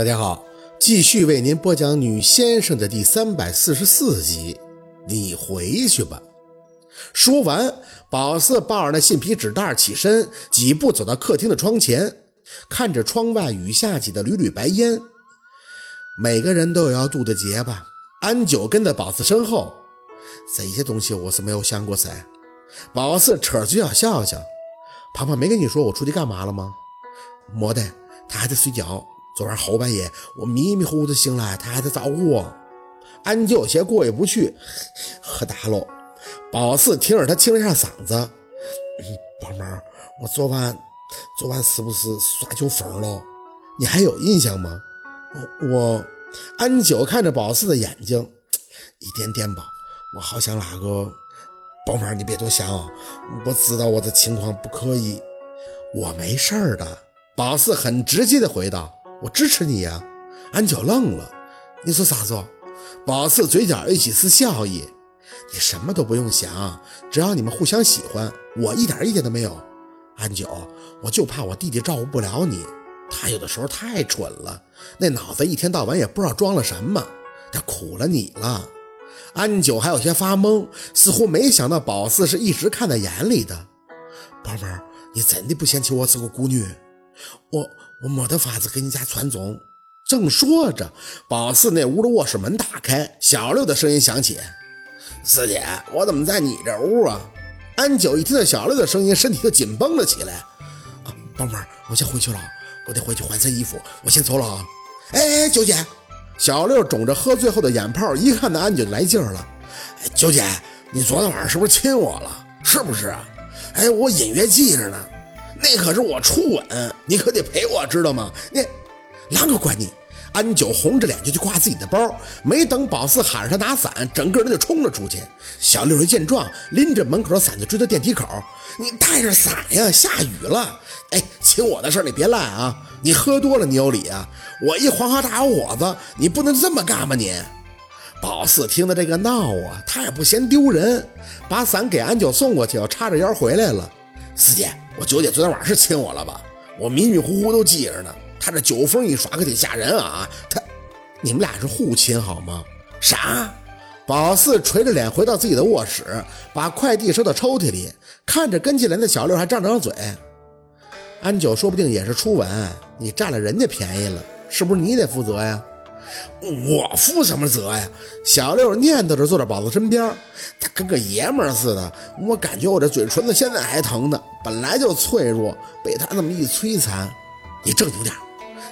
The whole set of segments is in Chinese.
大家好，继续为您播讲《女先生》的第三百四十四集。你回去吧。说完，宝四抱着那信皮纸袋起身，几步走到客厅的窗前，看着窗外雨下起的缕缕白烟。每个人都有要渡的劫吧。安九跟在宝四身后，这些东西我是没有想过噻。宝四扯嘴角笑笑。庞庞没跟你说我出去干嘛了吗？没得，他还在睡觉。昨晚后半夜我迷迷糊糊的醒来，他还在找我。安九有些过意不去，喝大了。宝四听着他清了一下嗓子，宝妹，我昨晚昨晚是不是耍酒疯了？你还有印象吗？我我安九看着宝四的眼睛，一点点吧。我好像那个宝妹，你别多想。我知道我的情况不可以，我没事儿的。宝四很直接的回道：“我支持你呀。”安九愣了，你说啥子？宝四嘴角一起丝笑意。你什么都不用想，只要你们互相喜欢，我一点意见都没有。安九，我就怕我弟弟照顾不了你，他有的时候太蠢了，那脑子一天到晚也不知道装了什么，他苦了你了。安九还有些发懵，似乎没想到宝四是一直看在眼里的。宝贝，你真的不嫌弃我是个孤女？我我没得法子给你家传宗。正说着，宝四那屋的卧室门打开，小六的声音响起。四姐，我怎么在你这屋啊？安九一听到小六的声音，身体就紧绷了起来。啊，宝贝儿，我先回去了，我得回去换身衣服，我先走了啊。哎，九姐，小六肿着喝醉后的眼泡，一看到安九来劲儿了。九姐，你昨天晚上是不是亲我了？是不是啊？哎，我隐约记着呢，那可是我初吻，你可得陪我，知道吗？你，啷个管你？安九红着脸就去挂自己的包，没等宝四喊着他拿伞，整个人就冲了出去。小六一见状，拎着门口的伞就追到电梯口。你带着伞呀，下雨了。哎，亲我的事你别赖啊！你喝多了，你有理啊！我一黄花大小伙子，你不能这么干吧你？宝四听到这个闹啊，他也不嫌丢人，把伞给安九送过去，要叉着腰回来了。四姐，我九姐昨天晚上是亲我了吧？我迷迷糊糊都记着呢。她这酒疯一耍可挺吓人啊！她，你们俩是互亲好吗？啥？宝四垂着脸回到自己的卧室，把快递收到抽屉里，看着跟进来的小六，还张张嘴。安九说不定也是初吻，你占了人家便宜了，是不是你得负责呀？我负什么责呀？小六念叨着坐在宝子身边，他跟个爷们儿似的。我感觉我这嘴唇子现在还疼呢，本来就脆弱，被他那么一摧残，你正经点。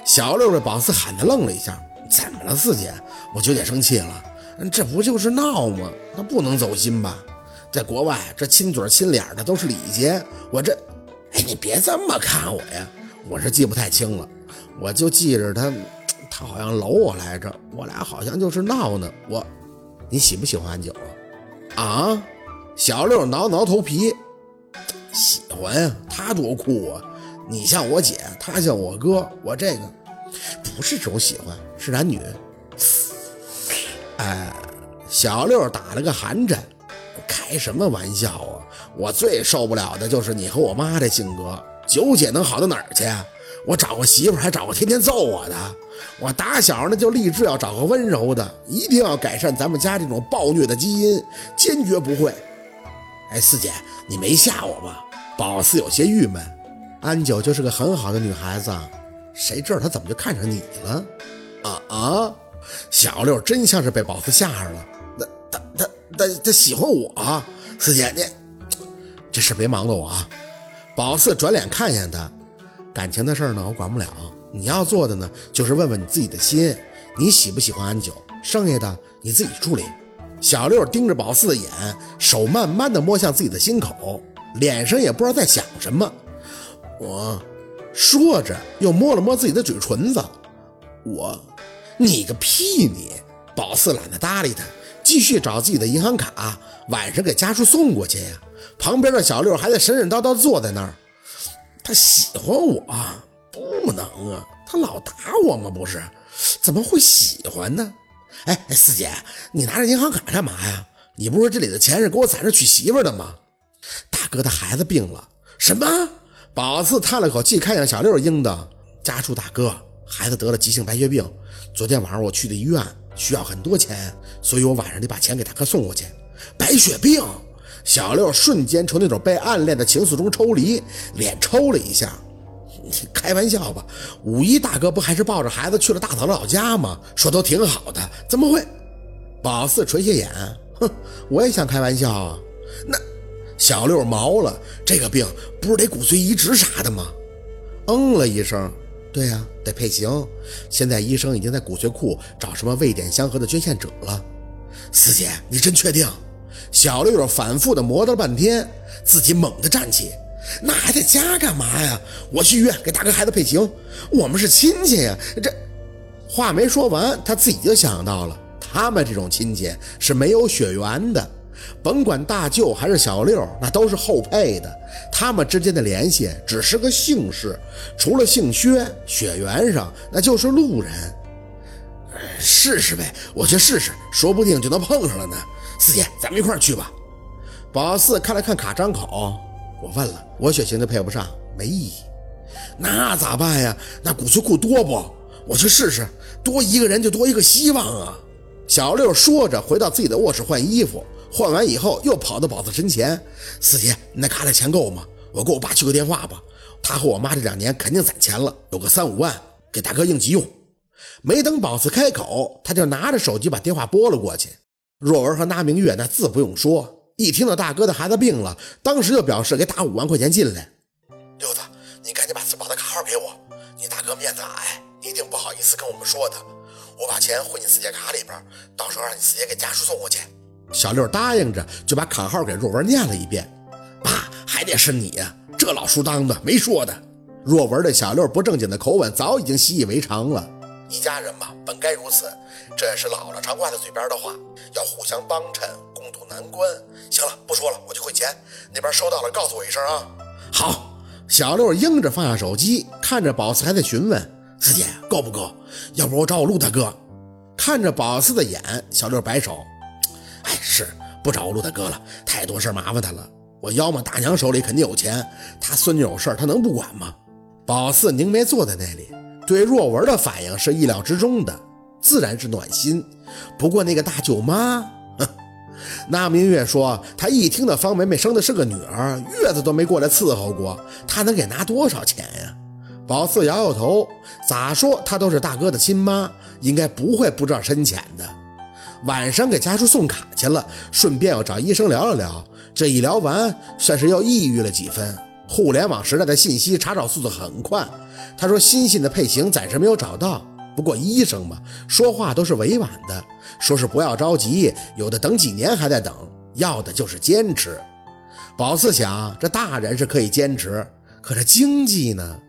小六被宝四喊的愣了一下，怎么了四姐？我九姐生气了，这不就是闹吗？那不能走心吧？在国外，这亲嘴亲脸的都是礼节。我这，哎，你别这么看我呀，我是记不太清了，我就记着，他他好像搂我来着，我俩好像就是闹呢。我，你喜不喜欢安九啊？啊？小六挠挠头皮，喜欢呀，他多酷啊！你像我姐，他像我哥，我这个。不是这种喜欢，是男女。哎，小六打了个寒颤，开什么玩笑啊！我最受不了的就是你和我妈这性格。九姐能好到哪儿去？我找个媳妇还找个天天揍我的。我打小呢就立志要找个温柔的，一定要改善咱们家这种暴虐的基因，坚决不会。哎，四姐，你没吓我吧？宝四有些郁闷。安九就是个很好的女孩子。谁知道她怎么就看上你了？啊啊！小六真像是被宝四吓着了。那他他他他喜欢我？四姐，你这事别忙着我啊！宝四转脸看向他，感情的事儿呢，我管不了。你要做的呢，就是问问你自己的心，你喜不喜欢安九？剩下的你自己处理。小六盯着宝四的眼，手慢慢的摸向自己的心口，脸上也不知道在想什么。我。说着，又摸了摸自己的嘴唇子。我，你个屁你！宝四懒得搭理他，继续找自己的银行卡，晚上给家属送过去呀。旁边的小六还在神神叨叨坐在那儿。他喜欢我？不能啊！他老打我吗？不是？怎么会喜欢呢？哎哎，四姐，你拿着银行卡干嘛呀？你不是说这里的钱是给我攒着娶媳妇的吗？大哥的孩子病了。什么？宝四叹了口气，看向小六，应道：“家属大哥，孩子得了急性白血病，昨天晚上我去的医院，需要很多钱，所以我晚上得把钱给大哥送过去。白血病，小六瞬间从那种被暗恋的情愫中抽离，脸抽了一下。开玩笑吧，五一大哥不还是抱着孩子去了大嫂老家吗？说都挺好的，怎么会？宝四垂下眼，哼，我也想开玩笑啊。那小六毛了，这个病不是得骨髓移植啥的吗？嗯了一声，对呀，得配型。现在医生已经在骨髓库找什么未点相合的捐献者了。四姐，你真确定？小六反复的磨叨了半天，自己猛地站起。那还在家干嘛呀？我去医院给大哥孩子配型，我们是亲戚呀。这话没说完，他自己就想到了，他们这种亲戚是没有血缘的，甭管大舅还是小六，那都是后配的。他们之间的联系只是个姓氏，除了姓薛，血缘上那就是路人。试试呗，我去试试，说不定就能碰上了呢。四姐，咱们一块去吧。宝四看了看卡张口。我问了，我血型都配不上，没意义。那咋办呀？那骨髓库多不？我去试试，多一个人就多一个希望啊！小六说着，回到自己的卧室换衣服，换完以后又跑到宝子身前：“四姐，你那卡里钱够吗？我给我爸去个电话吧，他和我妈这两年肯定攒钱了，有个三五万给大哥应急用。”没等宝四开口，他就拿着手机把电话拨了过去。若文和那明月那自不用说。一听到大哥的孩子病了，当时就表示给打五万块钱进来。六子，你赶紧把四宝的卡号给我。你大哥面子矮，一定不好意思跟我们说的。我把钱汇你四姐卡里边，到时候让你四姐给家属送过去。小六答应着，就把卡号给若文念了一遍。爸，还得是你呀，这老书当的没说的。若文对小六不正经的口吻早已经习以为常了。一家人嘛，本该如此，这也是姥姥常挂在嘴边的话，要互相帮衬。共度难关。行了，不说了，我去汇钱。那边收到了，告诉我一声啊。好。小六应着放下手机，看着宝四还在询问四姐够不够？要不我找我陆大哥。看着宝四的眼，小六摆手。哎，是不找我陆大哥了，太多事麻烦他了。我要么大娘手里肯定有钱，他孙女有事他能不管吗？宝四凝眉坐在那里，对若文的反应是意料之中的，自然是暖心。不过那个大舅妈。那明月说：“她一听到方梅梅生的是个女儿，月子都没过来伺候过，她能给拿多少钱呀？”宝四摇摇头：“咋说，她都是大哥的亲妈，应该不会不知道深浅的。”晚上给家属送卡去了，顺便要找医生聊了聊。这一聊完，算是又抑郁了几分。互联网时代的信息查找速度很快，他说：“新信的配型暂时没有找到。”不过医生嘛，说话都是委婉的，说是不要着急，有的等几年还在等，要的就是坚持。宝四想，这大人是可以坚持，可这经济呢？